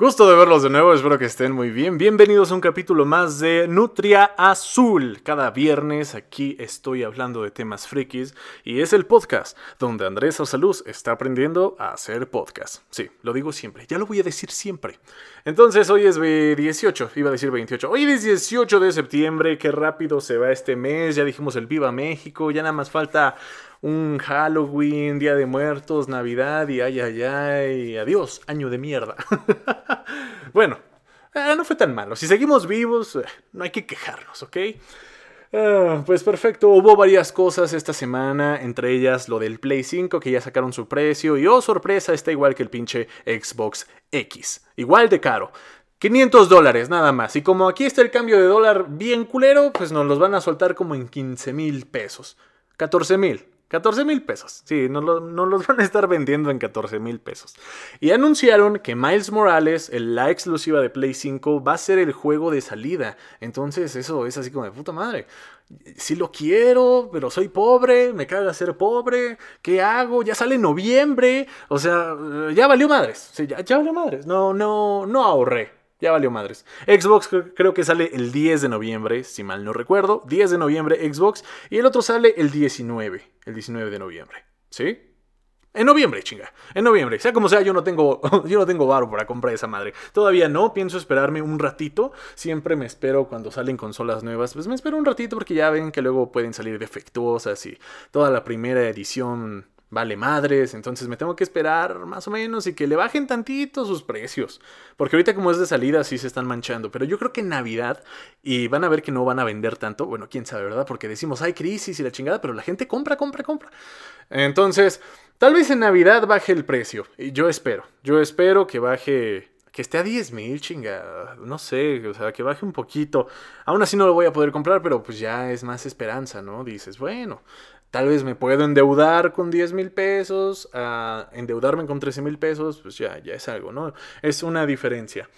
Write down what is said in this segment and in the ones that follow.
Gusto de verlos de nuevo, espero que estén muy bien. Bienvenidos a un capítulo más de Nutria Azul. Cada viernes aquí estoy hablando de temas frikis y es el podcast donde Andrés Arsaluz está aprendiendo a hacer podcast. Sí, lo digo siempre, ya lo voy a decir siempre. Entonces hoy es 18, iba a decir 28. Hoy es 18 de septiembre, qué rápido se va este mes, ya dijimos el Viva México, ya nada más falta un Halloween, Día de Muertos, Navidad y ay, ay, ay, adiós, año de mierda. bueno, eh, no fue tan malo. Si seguimos vivos, eh, no hay que quejarnos, ¿ok? Ah, pues perfecto, hubo varias cosas esta semana, entre ellas lo del Play 5 que ya sacaron su precio y oh sorpresa, está igual que el pinche Xbox X, igual de caro. 500 dólares nada más. Y como aquí está el cambio de dólar bien culero, pues nos los van a soltar como en 15 mil pesos. 14 mil. 14 mil pesos. Sí, no, los van a estar vendiendo en 14 mil pesos. Y anunciaron que Miles Morales, la exclusiva de Play 5, va a ser el juego de salida. Entonces eso es así como de puta madre. Sí lo quiero, pero soy pobre, me caga ser pobre. ¿Qué hago? Ya sale noviembre. O sea, ya valió madres. Ya, ya valió madres. No, no, no ahorré. Ya valió madres. Xbox creo que sale el 10 de noviembre, si mal no recuerdo. 10 de noviembre Xbox. Y el otro sale el 19. El 19 de noviembre. ¿Sí? En noviembre, chinga. En noviembre. Sea como sea, yo no tengo, yo no tengo varo para comprar esa madre. Todavía no. Pienso esperarme un ratito. Siempre me espero cuando salen consolas nuevas. Pues me espero un ratito porque ya ven que luego pueden salir defectuosas y toda la primera edición vale madres, entonces me tengo que esperar más o menos y que le bajen tantito sus precios. Porque ahorita como es de salida sí se están manchando, pero yo creo que en Navidad y van a ver que no van a vender tanto, bueno, quién sabe, ¿verdad? Porque decimos, hay crisis y la chingada, pero la gente compra, compra, compra. Entonces, tal vez en Navidad baje el precio, y yo espero, yo espero que baje que esté a 10 mil, chinga, no sé, o sea, que baje un poquito. Aún así no lo voy a poder comprar, pero pues ya es más esperanza, ¿no? Dices, bueno, Tal vez me puedo endeudar con 10 mil pesos, a endeudarme con 13 mil pesos, pues ya, ya es algo, ¿no? Es una diferencia.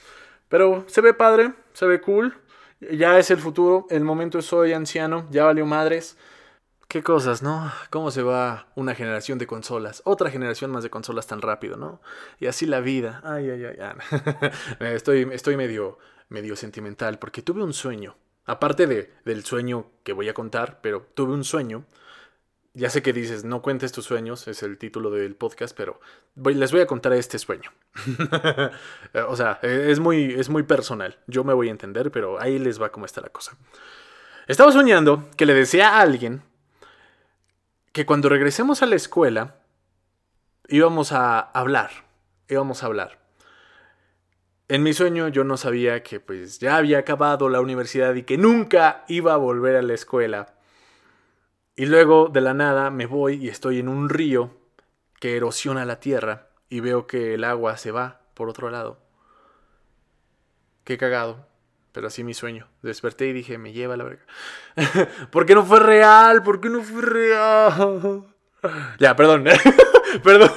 Pero se ve padre, se ve cool, ya es el futuro, el momento es soy anciano, ya valió madres. Qué cosas, ¿no? ¿Cómo se va una generación de consolas? Otra generación más de consolas tan rápido, ¿no? Y así la vida. Ay, ay, ay. ay. estoy, estoy medio, medio sentimental porque tuve un sueño. Aparte de, del sueño que voy a contar, pero tuve un sueño ya sé que dices, no cuentes tus sueños, es el título del podcast, pero les voy a contar este sueño. o sea, es muy, es muy personal. Yo me voy a entender, pero ahí les va cómo está la cosa. Estaba soñando que le decía a alguien que cuando regresemos a la escuela íbamos a hablar, íbamos a hablar. En mi sueño yo no sabía que pues ya había acabado la universidad y que nunca iba a volver a la escuela y luego de la nada me voy y estoy en un río que erosiona la tierra y veo que el agua se va por otro lado. Qué cagado. Pero así mi sueño. Desperté y dije, me lleva la verga. ¿Por qué no fue real? ¿Por qué no fue real? ya, perdón. perdón.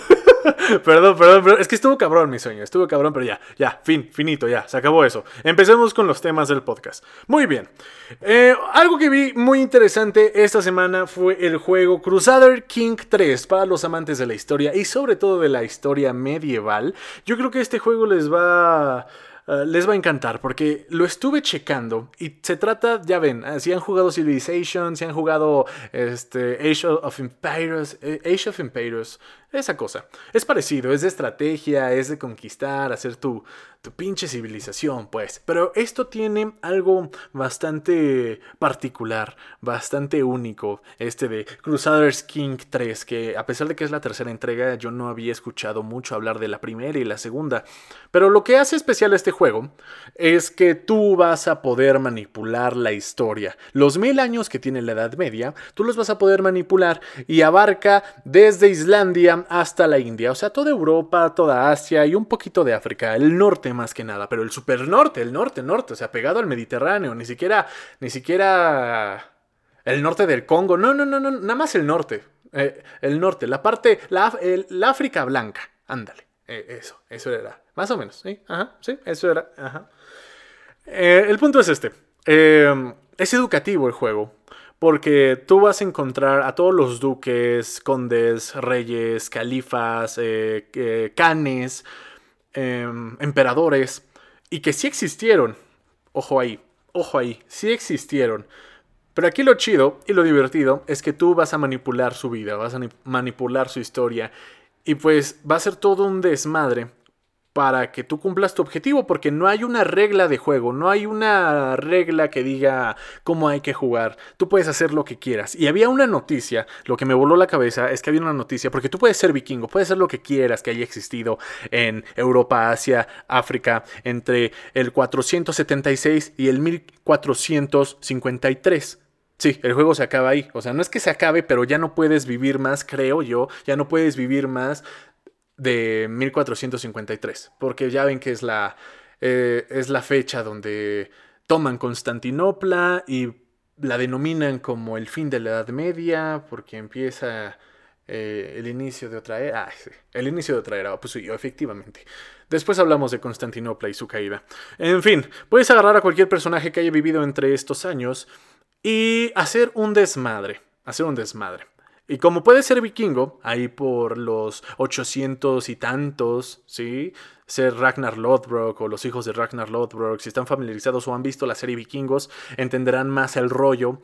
Perdón, perdón, perdón. Es que estuvo cabrón mi sueño. Estuvo cabrón, pero ya, ya, fin, finito, ya. Se acabó eso. Empecemos con los temas del podcast. Muy bien. Eh, algo que vi muy interesante esta semana fue el juego Crusader King 3 para los amantes de la historia y sobre todo de la historia medieval. Yo creo que este juego les va eh, les va a encantar porque lo estuve checando y se trata, ya ven, eh, si han jugado Civilization, si han jugado este, Age of Empires, Age of Empires, esa cosa. Es parecido, es de estrategia, es de conquistar, hacer tu, tu pinche civilización, pues. Pero esto tiene algo bastante particular, bastante único, este de Crusaders King 3, que a pesar de que es la tercera entrega, yo no había escuchado mucho hablar de la primera y la segunda. Pero lo que hace especial este juego es que tú vas a poder manipular la historia. Los mil años que tiene la Edad Media, tú los vas a poder manipular y abarca desde Islandia hasta la India, o sea, toda Europa, toda Asia y un poquito de África, el norte más que nada, pero el super norte, el norte, norte, o sea, pegado al Mediterráneo, ni siquiera, ni siquiera el norte del Congo, no, no, no, no, nada más el norte, eh, el norte, la parte, la, África blanca, ándale, eh, eso, eso era, más o menos, sí, ajá, sí, eso era, ajá. Eh, el punto es este, es educativo el juego, porque tú vas a encontrar a todos los duques, condes, reyes, califas, canes, em, emperadores y que sí existieron. Ojo ahí, ojo ahí, sí existieron. Pero aquí lo chido y lo divertido es que tú vas a manipular su vida, vas a manipular su historia y pues va a ser todo un desmadre para que tú cumplas tu objetivo, porque no hay una regla de juego, no hay una regla que diga cómo hay que jugar. Tú puedes hacer lo que quieras. Y había una noticia, lo que me voló la cabeza es que había una noticia, porque tú puedes ser vikingo, puedes ser lo que quieras que haya existido en Europa, Asia, África, entre el 476 y el 1453. Sí, el juego se acaba ahí. O sea, no es que se acabe, pero ya no puedes vivir más, creo yo. Ya no puedes vivir más de 1453, porque ya ven que es la, eh, es la fecha donde toman Constantinopla y la denominan como el fin de la Edad Media, porque empieza eh, el inicio de otra era. Ah, el inicio de otra era, pues sí, efectivamente. Después hablamos de Constantinopla y su caída. En fin, puedes agarrar a cualquier personaje que haya vivido entre estos años y hacer un desmadre. Hacer un desmadre. Y como puede ser vikingo, ahí por los 800 y tantos, ¿sí? Ser Ragnar Lothbrok o los hijos de Ragnar Lothbrok, si están familiarizados o han visto la serie Vikingos, entenderán más el rollo.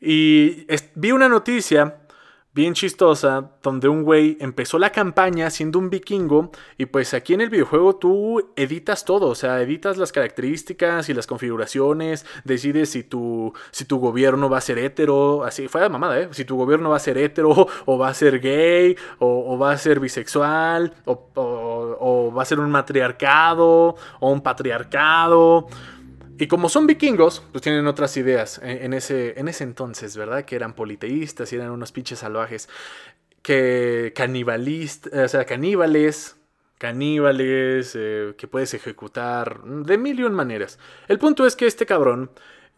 Y vi una noticia bien chistosa, donde un güey empezó la campaña siendo un vikingo y pues aquí en el videojuego tú editas todo, o sea, editas las características y las configuraciones, decides si tu, si tu gobierno va a ser hetero, así, fue de mamada, ¿eh? Si tu gobierno va a ser hetero o va a ser gay o, va a ser bisexual o, o va a ser un matriarcado o un patriarcado. Y como son vikingos, pues tienen otras ideas en, ese, en ese entonces, ¿verdad? Que eran politeístas y eran unos pinches salvajes. Que canibalistas, o sea, caníbales, caníbales, eh, que puedes ejecutar de mil y un maneras. El punto es que este cabrón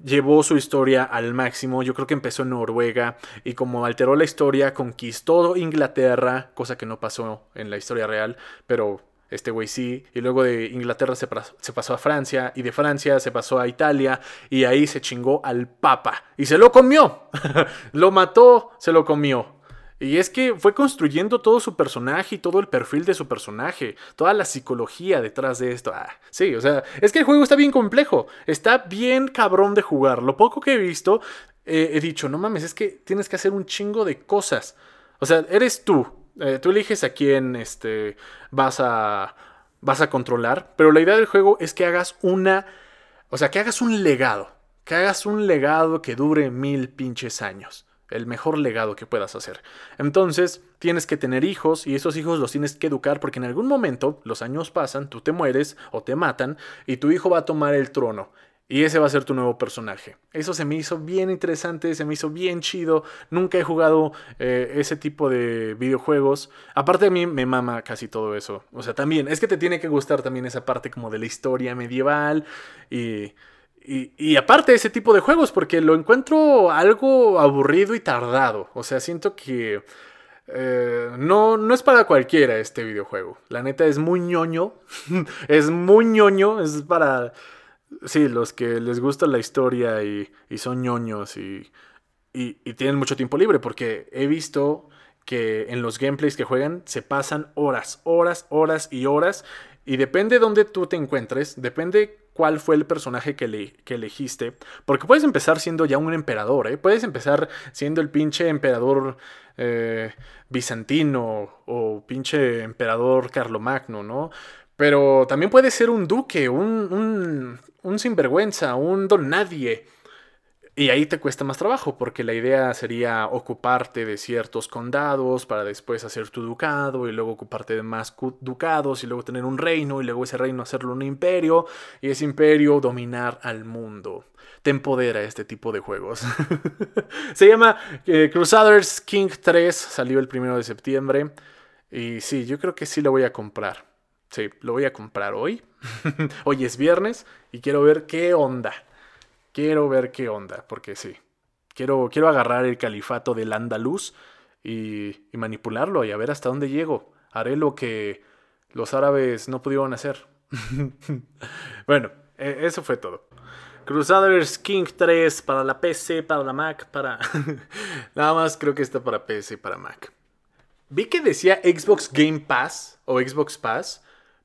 llevó su historia al máximo. Yo creo que empezó en Noruega y como alteró la historia, conquistó Inglaterra, cosa que no pasó en la historia real, pero este güey sí, y luego de Inglaterra se, pasó a Francia, y de Francia se pasó a Italia, y ahí se chingó al Papa, y se lo comió, lo mató, se lo comió. Y es que fue construyendo todo su personaje y todo el perfil de su personaje, toda la psicología detrás de esto. Ah, sí, o sea, es que el juego está bien complejo, está bien cabrón de jugar. Lo poco que he visto, eh, he dicho, no mames, es que tienes que hacer un chingo de cosas. O sea, eres tú, eh, tú eliges a quién este, vas, a, vas a controlar, pero la idea del juego es que hagas una, o sea, que hagas un legado, que hagas un legado que dure mil pinches años. El mejor legado que puedas hacer. Entonces, tienes que tener hijos y esos hijos los tienes que educar porque en algún momento los años pasan, tú te mueres o te matan y tu hijo va a tomar el trono. Y ese va a ser tu nuevo personaje. Eso se me hizo bien interesante, se me hizo bien chido. Nunca he jugado eh, ese tipo de videojuegos. Aparte de mí me mama casi todo eso. O sea, también, es que te tiene que gustar también esa parte como de la historia medieval. Y, y, aparte ese tipo de juegos, porque lo encuentro algo aburrido y tardado. O sea, siento que... Eh, no, no es para cualquiera este videojuego. La neta es muy ñoño. es muy ñoño. Es para Sí, los que les gusta la historia y, son ñoños y, y, tienen mucho tiempo libre, porque he visto que en los gameplays que juegan se pasan horas, horas, horas y horas. Y depende de dónde tú te encuentres, depende cuál fue el personaje que, le, que elegiste. Porque puedes empezar siendo ya un emperador, ¿eh? Puedes empezar siendo el pinche emperador eh, bizantino o pinche emperador carlomagno, ¿no? Pero también puede ser un duque, un, un, sinvergüenza, un don nadie. Y ahí te cuesta más trabajo, porque la idea sería ocuparte de ciertos condados para después hacer tu ducado y luego ocuparte de más ducados y luego tener un reino y luego ese reino hacerlo un imperio y ese imperio dominar al mundo. Te empodera este tipo de juegos. Se llama eh, Crusaders King 3, salió el primero de septiembre y sí, yo creo que sí lo voy a comprar. Sí, lo voy a comprar hoy. hoy es viernes y quiero ver qué onda. Quiero ver qué onda, porque sí. Quiero, quiero agarrar el califato del andaluz y, manipularlo y a ver hasta dónde llego. Haré lo que los árabes no pudieron hacer. bueno, e, eso fue todo. Crusaders King 3 para la PC, para la Mac, para... Nada más creo que está para PC para Mac. Vi que decía Xbox Game Pass o Xbox Pass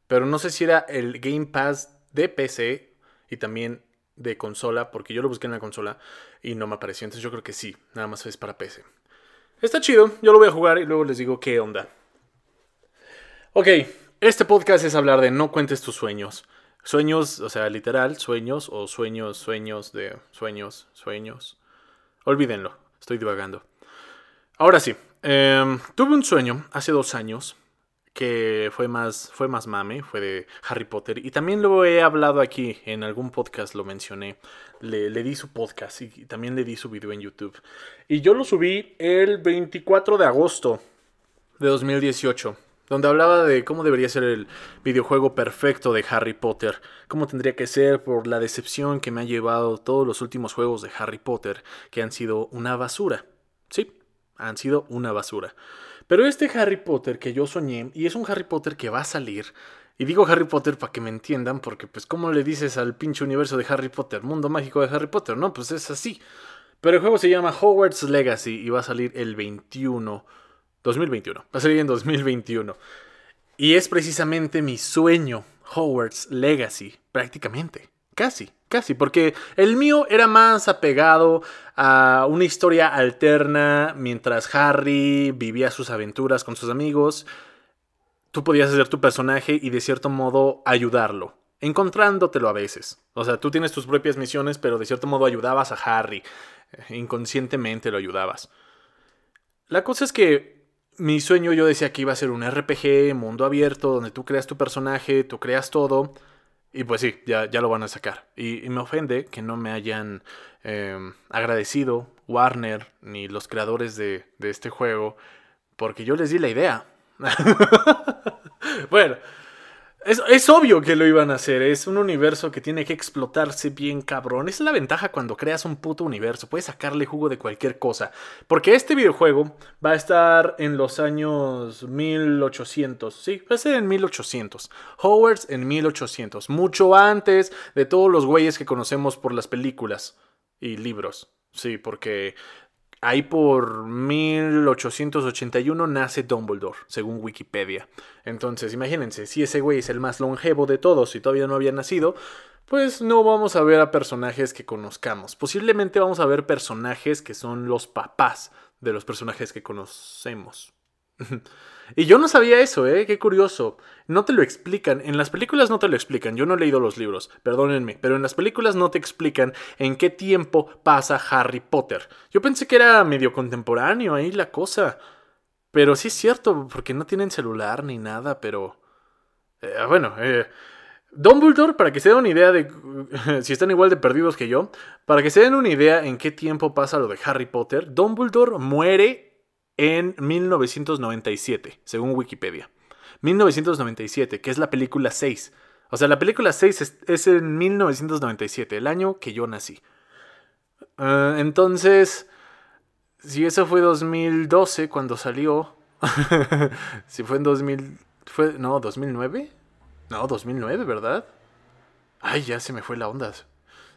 pero no sé si era el Game Pass de PC y también de consola, porque yo lo busqué en la consola y no me apareció. Entonces yo creo que sí, nada más es para PC. Está chido, yo lo voy a jugar y luego les digo qué onda. Ok, este podcast es hablar de no cuentes tus sueños. Sueños, o sea, literal, sueños o sueños, sueños de sueños, sueños. Olvídenlo, estoy divagando. Ahora sí, em, tuve un sueño hace dos años que fue más, fue más mame, fue de Harry Potter. Y también lo he hablado aquí, en algún podcast lo mencioné. Le, le, di su podcast y también le di su video en YouTube. Y yo lo subí el 24 de agosto de 2018, donde hablaba de cómo debería ser el videojuego perfecto de Harry Potter, cómo tendría que ser por la decepción que me ha llevado todos los últimos juegos de Harry Potter, que han sido una basura. Sí, han sido una basura. Pero este Harry Potter que yo soñé, y es un Harry Potter que va a salir, y digo Harry Potter para que me entiendan, porque pues ¿cómo le dices al pinche universo de Harry Potter? Mundo mágico de Harry Potter, no, pues es así. Pero el juego se llama Hogwarts Legacy y va a salir el 21, 2021, va a salir en 2021. Y es precisamente mi sueño, Hogwarts Legacy, prácticamente, casi. Casi, porque el mío era más apegado a una historia alterna mientras Harry vivía sus aventuras con sus amigos. Tú podías ser tu personaje y de cierto modo ayudarlo, encontrándotelo a veces. O sea, tú tienes tus propias misiones, pero de cierto modo ayudabas a Harry. Inconscientemente lo ayudabas. La cosa es que mi sueño yo decía que iba a ser un RPG, mundo abierto, donde tú creas tu personaje, tú creas todo. Y pues sí, ya, ya lo van a sacar. Y, me ofende que no me hayan em, agradecido Warner ni los creadores de, de este juego, porque yo les di la idea. bueno, es, obvio que lo iban a hacer. Es un universo que tiene que explotarse bien cabrón. Esa es la ventaja cuando creas un puto universo. Puedes sacarle jugo de cualquier cosa. Porque este videojuego va a estar en los años 1800. Sí, va a ser en 1800. Hogwarts en 1800. Mucho antes de todos los güeyes que conocemos por las películas y libros. Sí, porque Ahí por 1881 nace Dumbledore, según Wikipedia. Entonces, imagínense, si ese güey es el más longevo de todos y todavía no había nacido, pues no vamos a ver a personajes que conozcamos. Posiblemente vamos a ver personajes que son los papás de los personajes que conocemos. y yo no sabía eso, ¿eh? Qué curioso. No te lo explican. En las películas no te lo explican. Yo no he leído los libros, perdónenme. Pero en las películas no te explican en qué tiempo pasa Harry Potter. Yo pensé que era medio contemporáneo ahí la cosa. Pero sí es cierto, porque no tienen celular ni nada, pero... Eh, bueno, eh... Dumbledore, para que se den una idea de si están igual de perdidos que yo, para que se den una idea en qué tiempo pasa lo de Harry Potter, Dumbledore muere en 1997, según Wikipedia. 1997, que es la película 6. O sea, la película 6 es, en 1997, el año que yo nací. Ah, entonces, si eso fue 2012 cuando salió, si fue en 2000, fue, no, 2009, no, 2009, ¿verdad? Ay, ya se me fue la onda.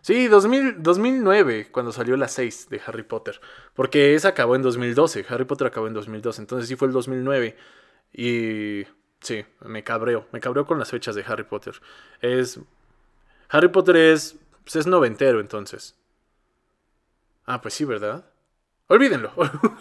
Sí, 2000, 2009, cuando salió la 6 de Harry Potter. Porque esa acabó en 2012. Harry Potter acabó en 2012. Entonces sí fue el 2009. Y sí, me cabreo. Me cabreo con las fechas de Harry Potter. Es. Harry Potter es. Pues es noventero, entonces. Ah, pues sí, ¿verdad? Olvídenlo.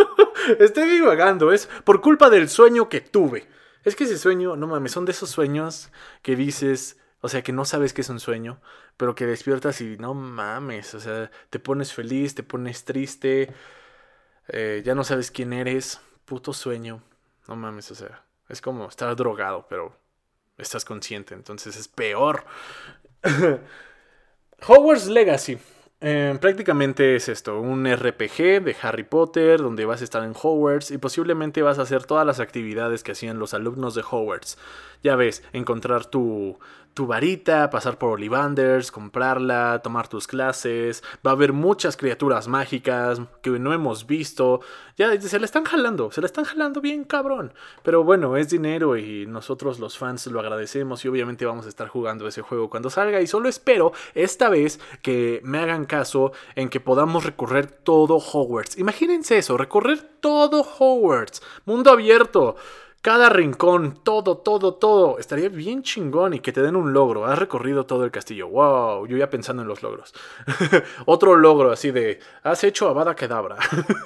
Estoy divagando. Es por culpa del sueño que tuve. Es que ese sueño, no mames, son de esos sueños que dices o sea, que no sabes que es un sueño, pero que despiertas y no mames, o sea, te pones feliz, te pones triste, eh, ya no sabes quién eres, puto sueño, no mames, o sea, es como estar drogado, pero estás consciente, entonces es peor. Hogwarts Legacy. Eh, prácticamente es esto, un RPG de Harry Potter donde vas a estar en Hogwarts y posiblemente vas a hacer todas las actividades que hacían los alumnos de Hogwarts. Ya ves, encontrar tu, tu varita, pasar por Ollivanders, comprarla, tomar tus clases. Va a haber muchas criaturas mágicas que no hemos visto. Ya se la están jalando, se la están jalando bien cabrón. Pero bueno, es dinero y nosotros los fans lo agradecemos y obviamente vamos a estar jugando ese juego cuando salga. Y solo espero esta vez que me hagan caso en que podamos recorrer todo Hogwarts. Imagínense eso, recorrer todo Hogwarts. Mundo abierto cada rincón, todo, todo, todo. Estaría bien chingón y que te den un logro. Has recorrido todo el castillo. Wow, yo ya pensando en los logros. Otro logro así de, has hecho Abada Kedabra.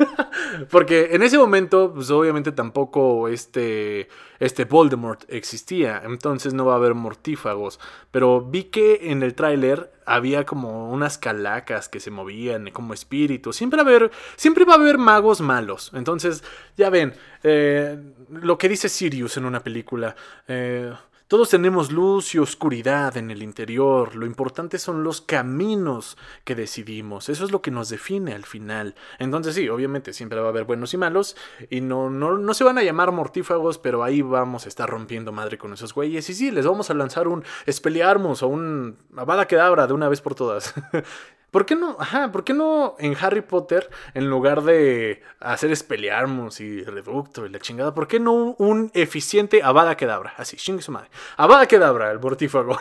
Porque en ese momento, pues obviamente tampoco este, este Voldemort existía. Entonces no va a haber mortífagos. Pero vi que en el tráiler había como unas calacas que se movían como espíritus. Siempre, haber, siempre va a haber magos malos. Entonces, ya ven, eh, lo que dice Sirius en una película. Eh, todos tenemos luz y oscuridad en el interior. Lo importante son los caminos que decidimos. Eso es lo que nos define al final. Entonces sí, obviamente siempre va a haber buenos y malos. Y no, no, no se van a llamar mortífagos, pero ahí vamos a estar rompiendo madre con esos güeyes. Y sí, les vamos a lanzar un Espelearmus o un Avada Kedavra de una vez por todas. ¿Por qué no? Ajá, ¿por qué no en Harry Potter, en lugar de hacer Espelearmus y Reducto y la chingada, ¿por qué no un eficiente Avada Kedavra? Así, chingue su madre. Avada Kedavra, el mortífago.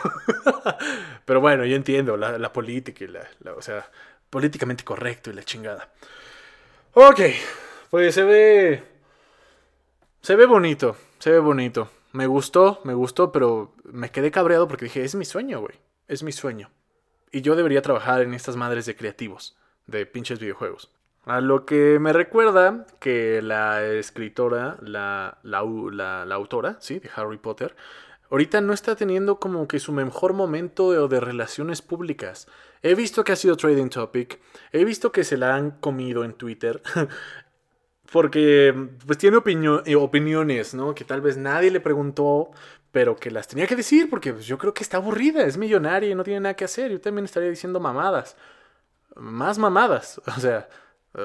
Pero bueno, yo entiendo la, política y la, o sea, políticamente correcto y la chingada. Ok, pues se ve. Se ve bonito, se ve bonito. Me gustó, me gustó, pero me quedé cabreado porque dije, es mi sueño, güey. Es mi sueño. Y yo debería trabajar en estas madres de creativos, de pinches videojuegos. A lo que me recuerda que la escritora, la, la, autora, sí, de Harry Potter, ahorita no está teniendo como que su mejor momento de, de relaciones públicas. He visto que ha sido trading topic, he visto que se la han comido en Twitter, porque pues tiene opiniones, ¿no? Que tal vez nadie le preguntó, pero que las tenía que decir porque pues, yo creo que está aburrida, es millonaria y no tiene nada que hacer. Yo también estaría diciendo mamadas. Más mamadas. O sea,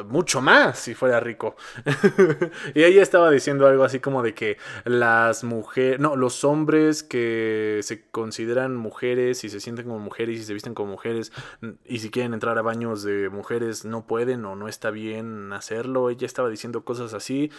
mucho más si fuera rico. y ella estaba diciendo algo así como de que las mujeres, no, los hombres que se consideran mujeres y se sienten como mujeres y se visten como mujeres y si quieren entrar a baños de mujeres no pueden o no está bien hacerlo. Ella estaba diciendo cosas así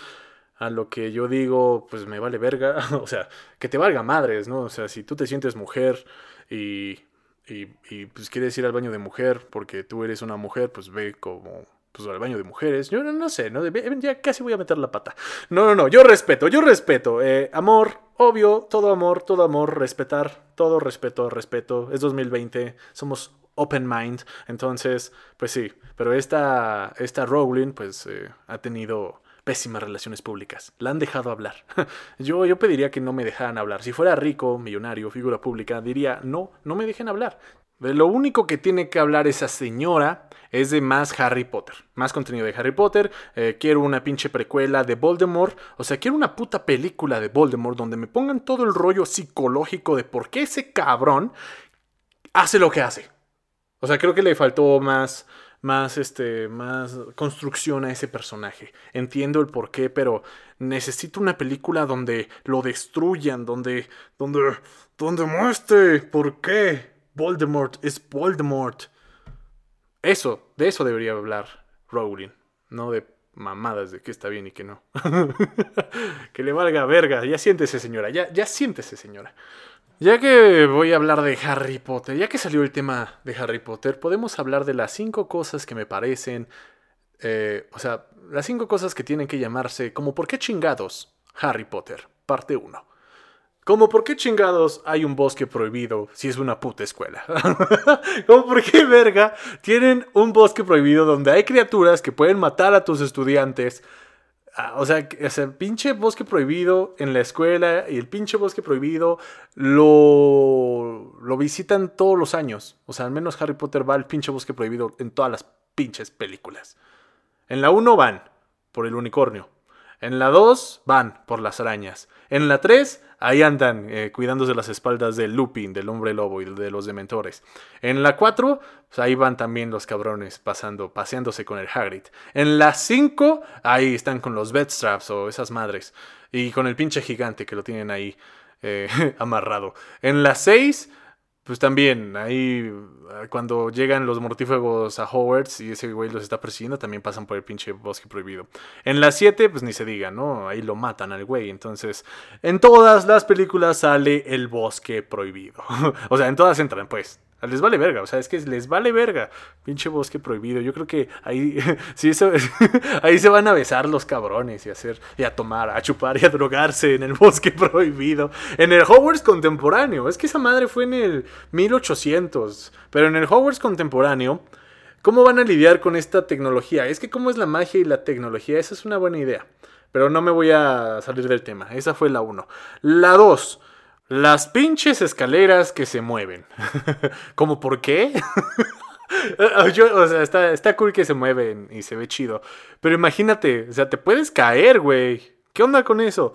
a lo que yo digo, pues me vale verga, o sea, que te valga madres, ¿no? O sea, si tú te sientes mujer y, y, y, pues quieres ir al baño de mujer porque tú eres una mujer, pues ve como pues al baño de mujeres. Yo no, sé, ¿no? Ya casi voy a meter la pata. No, no, no, yo respeto, yo respeto. Eh, amor, obvio, todo amor, todo amor, respetar, todo respeto, respeto. Es 2020, somos open mind, entonces, pues sí. Pero esta, esta Rowling, pues eh, ha tenido pésimas relaciones públicas. La han dejado hablar. Yo, yo pediría que no me dejaran hablar. Si fuera rico, millonario, figura pública, diría, no, no me dejen hablar. lo único que tiene que hablar esa señora es de más Harry Potter. Más contenido de Harry Potter. Eh, quiero una pinche precuela de Voldemort. O sea, quiero una puta película de Voldemort donde me pongan todo el rollo psicológico de por qué ese cabrón hace lo que hace. O sea, creo que le faltó más más, este, más construcción a ese personaje. Entiendo el porqué, pero necesito una película donde lo destruyan, donde, donde, donde muestre por qué Voldemort es Voldemort. Eso, de eso debería hablar Rowling, no de mamadas de que está bien y que no. que le valga verga. Ya siéntese, señora. Ya, ya siéntese, señora. Ya que voy a hablar de Harry Potter, ya que salió el tema de Harry Potter, podemos hablar de las cinco cosas que me parecen, eh, o sea, las cinco cosas que tienen que llamarse como ¿por qué chingados Harry Potter? Parte 1. Como por qué chingados hay un bosque prohibido si es una puta escuela. como por qué verga tienen un bosque prohibido donde hay criaturas que pueden matar a tus estudiantes Ah, o sea, el pinche bosque prohibido en la escuela y el pinche bosque prohibido lo, lo visitan todos los años. O sea, al menos Harry Potter va al pinche bosque prohibido en todas las pinches películas. En la 1 van por el unicornio. En la 2 van por las arañas. En la 3 ahí andan eh, cuidándose las espaldas del Lupin, del hombre lobo y de los dementores. En la 4, pues ahí van también los cabrones pasando, paseándose con el Hagrid. En la 5, ahí están con los Bedstraps o esas madres. Y con el pinche gigante que lo tienen ahí eh, amarrado. En la 6 pues también, ahí ah, cuando llegan los mortífagos a Hogwarts y ese güey los está persiguiendo, también pasan por el pinche bosque prohibido. En las 7, pues ni se diga, ¿no? Ahí lo matan al güey. Entonces, en todas las películas sale el bosque prohibido. o sea, en todas entran, pues. Les vale verga, o sea, es que les vale verga. Pinche bosque prohibido. Yo creo que ahí sí ahí se van a besar los cabrones y a hacer y a tomar, a chupar y a drogarse en el bosque prohibido. En el Hogwarts contemporáneo. Es que esa madre fue en el 1800, pero en el Hogwarts contemporáneo ¿Cómo van a lidiar con esta tecnología? Es que cómo es la magia y la tecnología, esa es una buena idea. Pero no me voy a salir del tema. Esa fue la 1. La 2. Las pinches escaleras que se mueven. ¿Cómo por qué? o sea, está, está cool que se mueven y se ve chido. Pero imagínate, o sea, te puedes caer, güey. ¿Qué onda con eso?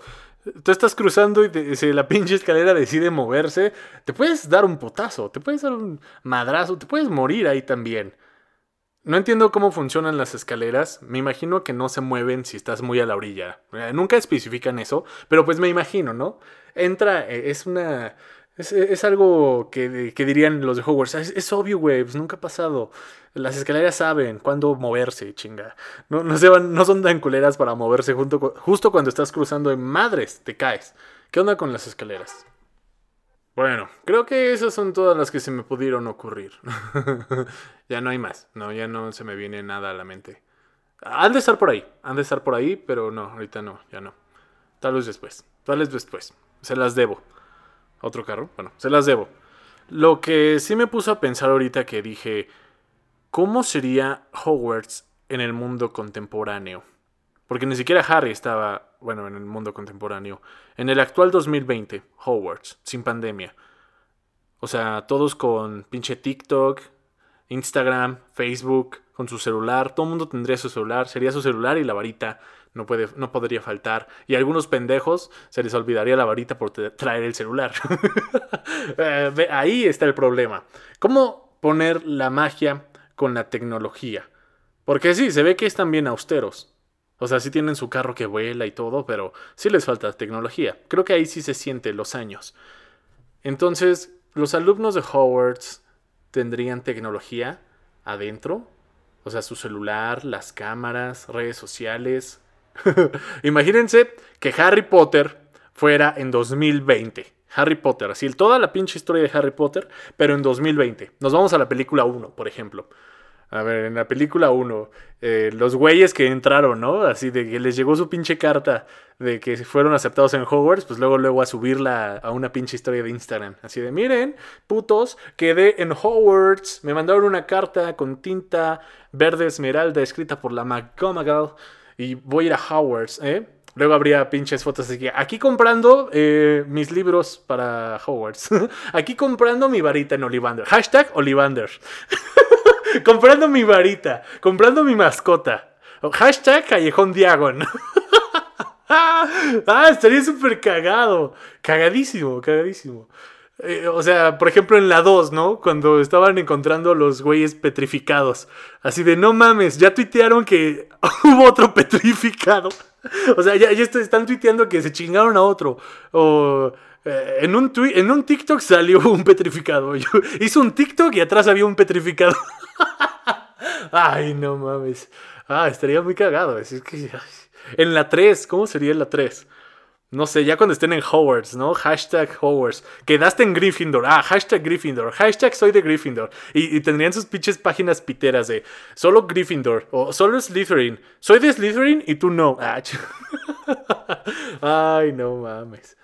Tú estás cruzando y si la pinche escalera decide moverse, te puedes dar un potazo, te puedes dar un madrazo, te puedes morir ahí también. No entiendo cómo funcionan las escaleras. Me imagino que no se mueven si estás muy a la orilla. Eh, nunca especifican eso, pero pues me imagino, ¿no? Entra, eh, es una... Es, algo que, dirían los de Hogwarts. Es, obvio, güey, pues nunca ha pasado. Las escaleras saben cuándo moverse, chinga. No, no, se van, no son tan culeras para moverse justo cuando estás cruzando en madres, te caes. ¿Qué onda con las escaleras? Bueno, creo que esas son todas las que se me pudieron ocurrir. ya no hay más. No, ya no se me viene nada a la mente. Han de estar por ahí. Han de estar por ahí, pero no, ahorita no, ya no. Tal vez después. Tal vez después. Se las debo. ¿Otro carro? Bueno, se las debo. Lo que sí me puso a pensar ahorita que dije, ¿cómo sería Hogwarts en el mundo contemporáneo? Porque ni siquiera Harry estaba, bueno, en el mundo contemporáneo. En el actual 2020, Hogwarts, sin pandemia. O sea, todos con pinche TikTok, Instagram, Facebook, con su celular. Todo el mundo tendría su celular. Sería su celular y la varita no, puede, no podría faltar. Y a algunos pendejos se les olvidaría la varita por traer el celular. Eh, ahí está el problema. ¿Cómo poner la magia con la tecnología? Porque sí, se ve que están bien austeros. O sea, sí tienen su carro que vuela y todo, pero sí les falta tecnología. Creo que ahí sí se siente los años. Entonces, los alumnos de Hogwarts tendrían tecnología adentro. O sea, su celular, las cámaras, redes sociales. Imagínense que Harry Potter fuera en 2020. Harry Potter, así toda la pinche historia de Harry Potter, pero en 2020. Nos vamos a la película 1, por ejemplo. A ver, en la película 1, eh, los güeyes que entraron, ¿no? Así de que les llegó su pinche carta de que fueron aceptados en Hogwarts, pues luego luego a subirla a una pinche historia de Instagram. Así de, miren, putos, quedé en Hogwarts, me mandaron una carta con tinta verde esmeralda escrita por la McGonagall y voy a ir a Hogwarts, ¿eh? Luego habría pinches fotos de que aquí comprando eh, mis libros para Hogwarts. aquí comprando mi varita en Olivander. Hashtag Olivander. comprando mi varita, comprando mi mascota. Hashtag Callejón Diagon. ah, estaría súper cagado. Cagadísimo, cagadísimo. Eh, o sea, por ejemplo en la 2, ¿no? Cuando estaban encontrando los güeyes petrificados. Así de, no mames, ya tuitearon que hubo otro petrificado. O sea, ya, ya están tuiteando que se chingaron a otro. O eh, en, un en un TikTok salió un petrificado. Yo hice un TikTok y atrás había un petrificado. Ay, no mames. Ah, estaría muy cagado. Es que, en la 3, ¿cómo sería en la 3? No sé, ya cuando estén en Hogwarts, ¿no? Hashtag Hogwarts. Quedaste en Gryffindor. Ah, hashtag Gryffindor. Hashtag soy de Gryffindor. Y, tendrían sus pinches páginas piteras de solo Gryffindor o solo Slytherin. Soy de Slytherin y tú no. Ah, Ay, no mames.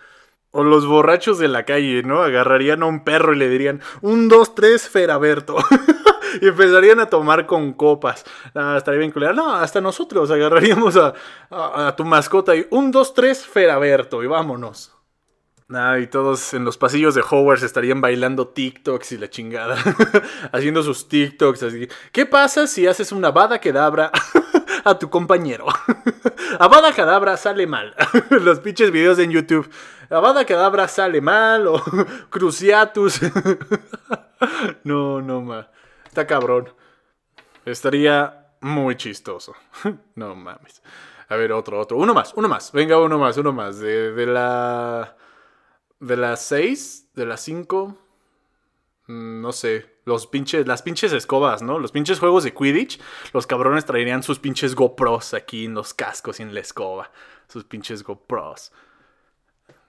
O los borrachos de la calle, ¿no? Agarrarían a un perro y le dirían, un, dos, tres, Feraberto. y empezarían a tomar con copas. Ah, estaría bien culera. No, hasta nosotros agarraríamos a, tu mascota y un, dos, tres, Feraberto y vámonos. Ah, y todos en los pasillos de Hogwarts estarían bailando TikToks y la chingada. Haciendo sus TikToks así. ¿Qué pasa si haces una bada quedabra a tu compañero? Abada Cadabra sale mal. Los pinches videos en YouTube. Abada Cadabra sale mal o Cruciatus. no, no, ma. Está cabrón. Estaría muy chistoso. no mames. A ver, otro, otro. Uno más, uno más. Venga, uno más, uno más. De, de la. De las seis, de las cinco. Mm, no sé. Los pinches, las pinches escobas, ¿no? Los pinches juegos de Quidditch. Los cabrones traerían sus pinches GoPros aquí en los cascos y en la escoba. Sus pinches GoPros.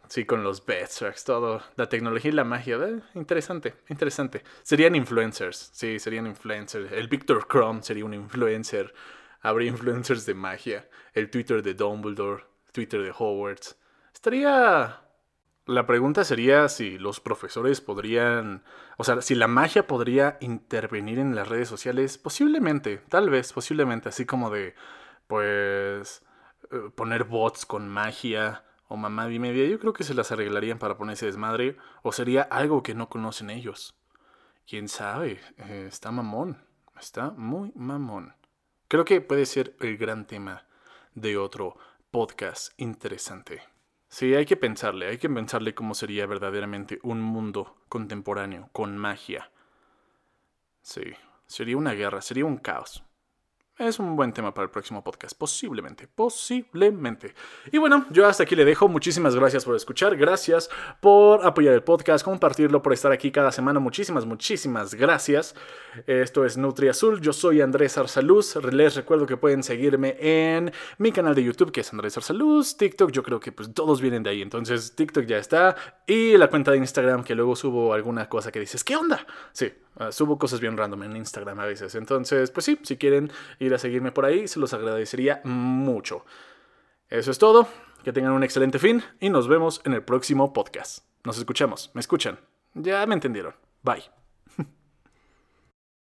Sí, con los tracks, todo. La tecnología y la magia. Interesante, interesante. Serían influencers. Sí, serían influencers. El Victor Crumb sería un influencer. Habría influencers de magia. El Twitter de Dumbledore. Twitter de Hogwarts. Estaría. La pregunta sería si los profesores podrían. O sea, si la magia podría intervenir en las redes sociales. Posiblemente, tal vez, posiblemente. Así como de. Pues. Eh, poner bots con magia o mamá y media, yo creo que se las arreglarían para ponerse desmadre, o sería algo que no conocen ellos. Quién sabe, eh, está mamón, está muy mamón. Creo que puede ser el gran tema de otro podcast interesante. Sí, hay que pensarle, hay que pensarle cómo sería verdaderamente un mundo contemporáneo con magia. Sí, sería una guerra, sería un caos. Es un buen tema para el próximo podcast, posiblemente, posiblemente. Y bueno, yo hasta aquí le dejo. Muchísimas gracias por escuchar, gracias por apoyar el podcast, compartirlo, por estar aquí cada semana. Muchísimas, muchísimas gracias. Esto es Nutri Azul, yo soy Andrés Arsaluz. Les recuerdo que pueden seguirme en mi canal de YouTube, que es Andrés Arsaluz, TikTok, yo creo que pues todos vienen de ahí, entonces TikTok ya está. Y la cuenta de Instagram, que luego subo alguna cosa que dices, ¿qué onda? Sí, Ah, subo cosas bien random en Instagram a veces. Entonces, pues sí, si quieren ir a seguirme por ahí, se los agradecería mucho. Eso es todo. Que tengan un excelente fin y nos vemos en el próximo podcast. Nos escuchamos. ¿Me escuchan? Ya me entendieron. Bye.